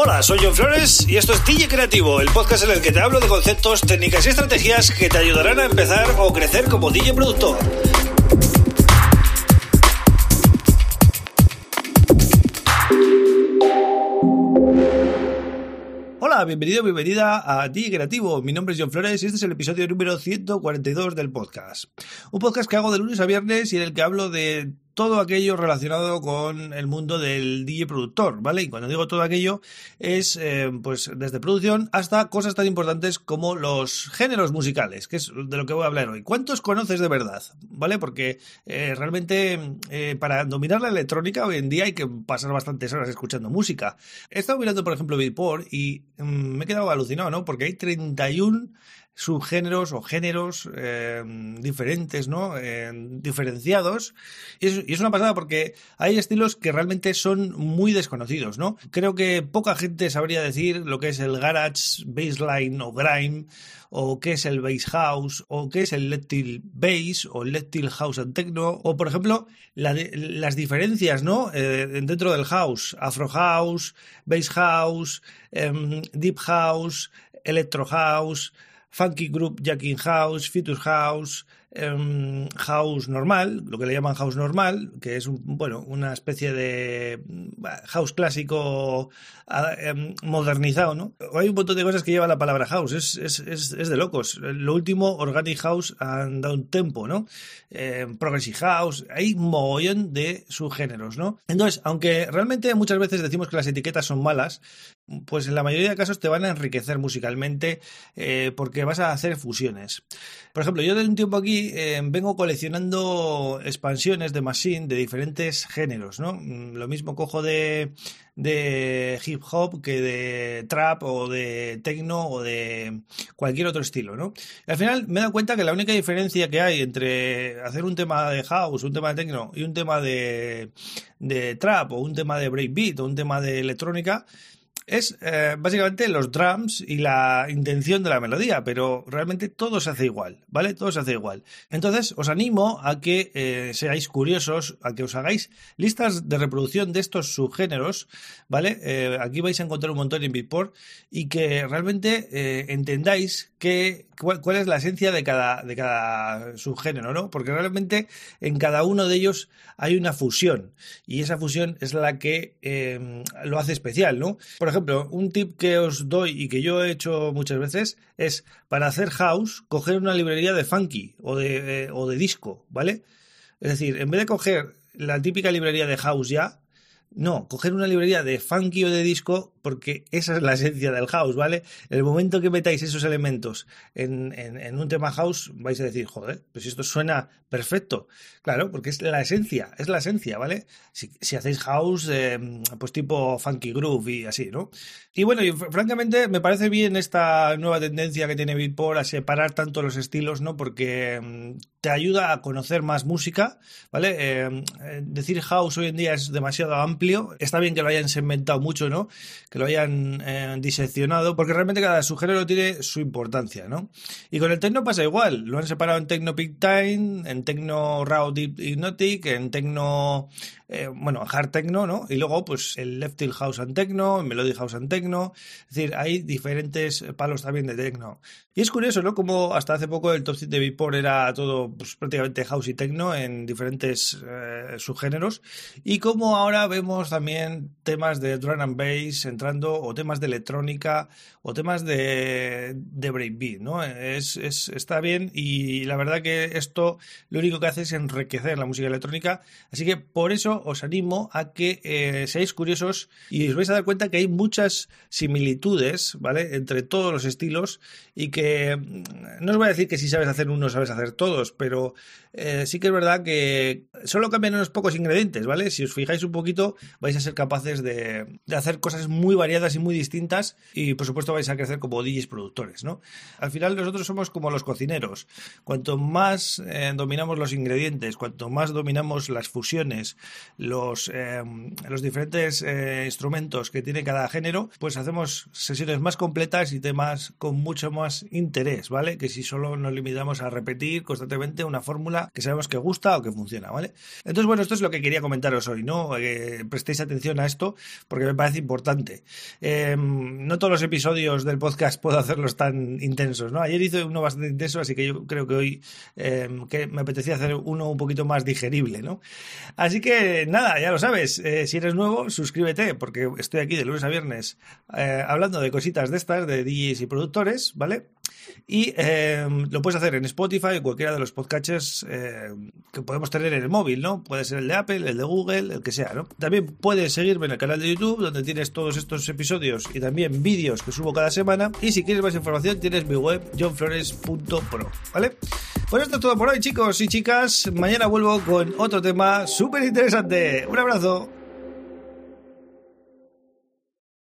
Hola, soy John Flores y esto es DJ Creativo, el podcast en el que te hablo de conceptos, técnicas y estrategias que te ayudarán a empezar o crecer como DJ productor. Hola, bienvenido, bienvenida a DJ Creativo. Mi nombre es John Flores y este es el episodio número 142 del podcast. Un podcast que hago de lunes a viernes y en el que hablo de todo aquello relacionado con el mundo del DJ productor, ¿vale? Y cuando digo todo aquello es eh, pues desde producción hasta cosas tan importantes como los géneros musicales, que es de lo que voy a hablar hoy. ¿Cuántos conoces de verdad? ¿Vale? Porque eh, realmente eh, para dominar la electrónica hoy en día hay que pasar bastantes horas escuchando música. He estado mirando, por ejemplo, Beatport y mm, me he quedado alucinado, ¿no? Porque hay 31 subgéneros o géneros eh, diferentes, ¿no? Eh, diferenciados. Y es, una pasada porque hay estilos que realmente son muy desconocidos, ¿no? Creo que poca gente sabría decir lo que es el garage, baseline o grime, o qué es el bass house, o qué es el electric bass, o electric house and techno, o por ejemplo, las diferencias, ¿no? Eh, dentro del house, afro house, bass house, em, deep house, electro house, Funky Group, Jacking House, Fetus House, um, House normal, lo que le llaman House normal, que es bueno, una especie de House clásico um, modernizado, ¿no? Hay un montón de cosas que lleva la palabra House, es, es, es, de locos. Lo último, Organic House and Down Tempo, ¿no? Eh, Progressive House, hay un mogollón de subgéneros, ¿no? Entonces, aunque realmente muchas veces decimos que las etiquetas son malas, pues en la mayoría de casos te van a enriquecer musicalmente eh, porque vas a hacer fusiones. Por ejemplo, yo de un tiempo aquí eh, vengo coleccionando expansiones de Machine de diferentes géneros, ¿no? Mm, lo mismo cojo de, de hip hop que de trap o de techno o de cualquier otro estilo, ¿no? Al final me he dado cuenta que la única diferencia que hay entre hacer un tema de house, un tema de techno y un tema de, de trap o un tema de breakbeat o un tema de electrónica es eh, básicamente los drums y la intención de la melodía, pero realmente todo se hace igual, ¿vale? Todo se hace igual. Entonces, os animo a que eh, seáis curiosos, a que os hagáis listas de reproducción de estos subgéneros, ¿vale? Eh, aquí vais a encontrar un montón en Beatport y que realmente entendáis que, cuál, cuál, es la esencia de cada, de cada subgénero, ¿no? Porque realmente en cada uno de ellos hay una fusión y esa fusión es la que lo hace especial, ¿no? Por ejemplo, un tip que os doy y que yo he hecho muchas veces es para hacer house, coger una librería de funky o de, eh, o de disco, ¿vale? Es decir, en vez de coger la típica librería de house ya, no, coger una librería de funky o de disco porque esa es la esencia del house, ¿vale? El momento que metáis esos elementos en, en, un tema house, vais a decir, joder, pues esto suena perfecto. Claro, porque es la esencia, es la esencia, ¿vale? Si, si hacéis house, eh, pues tipo funky groove y así, ¿no? Y bueno, y francamente me parece bien esta nueva tendencia que tiene Beatport a separar tanto los estilos, ¿no? Porque mm, te ayuda a conocer más música, ¿vale? Eh, decir house hoy en día es demasiado amplio. Está bien que lo hayan segmentado mucho, ¿no? Que lo hayan eh, diseccionado, porque realmente cada subgénero tiene su importancia, ¿no? Y con el techno pasa igual, lo han separado en techno peak time, en techno raw deep hypnotic, en techno, eh, bueno, hard techno, ¿no? Y luego, pues, el left house and techno, melody house and techno, es decir, hay diferentes palos también de techno. Y es curioso, ¿no? Como hasta hace poco el top 7 de Beatport era todo pues, prácticamente house y techno en diferentes eh, subgéneros, y como ahora vemos también temas de drum and bass entrando, o temas de electrónica, o temas de, de breakbeat, ¿no? Es, es, está bien, y la verdad que esto lo único que hace es enriquecer la música electrónica, así que por eso os animo a que eh, seáis curiosos y os vais a dar cuenta que hay muchas similitudes, ¿vale? Entre todos los estilos y que no os voy a decir que si sabes hacer uno sabes hacer todos, pero eh, sí que es verdad que solo cambian unos pocos ingredientes, ¿vale? Si os fijáis un poquito vais a ser capaces de, hacer cosas muy variadas y muy distintas y por supuesto vais a crecer como DJs productores, ¿no? Al final nosotros somos como los cocineros. Cuanto más eh, dominamos los ingredientes, cuanto más dominamos las fusiones, los, eh, los diferentes eh, instrumentos que tiene cada género, pues hacemos sesiones más completas y temas con mucho más interés, ¿vale? Que si solo nos limitamos a repetir constantemente una fórmula que sabemos que gusta o que funciona, ¿vale? Entonces, bueno, esto es lo que quería comentaros hoy, ¿no? Prestéis atención a esto porque me parece importante. Em, no todos los episodios del podcast puedo hacerlos tan intensos, ¿no? Ayer hice uno bastante intenso, así que yo creo que hoy em, que me apetecía hacer uno un poquito más digerible, ¿no? Así que nada, ya lo sabes, eh, si eres nuevo, suscríbete porque estoy aquí de lunes a viernes eh, hablando de cositas de estas, de DJs y productores, ¿vale? Y eh, lo puedes hacer en Spotify o cualquiera de los eh, que podemos tener en el móvil, ¿no? Puede ser el de Apple, el de Google, el que sea, ¿no? Puedes seguirme en el canal de YouTube, donde tienes todos estos episodios y también vídeos que subo cada semana. Y si quieres más información, tienes mi web, johnflores.pro, ¿vale? Pues esto es todo por hoy, chicos y chicas. Mañana vuelvo con otro tema súper interesante. Un abrazo.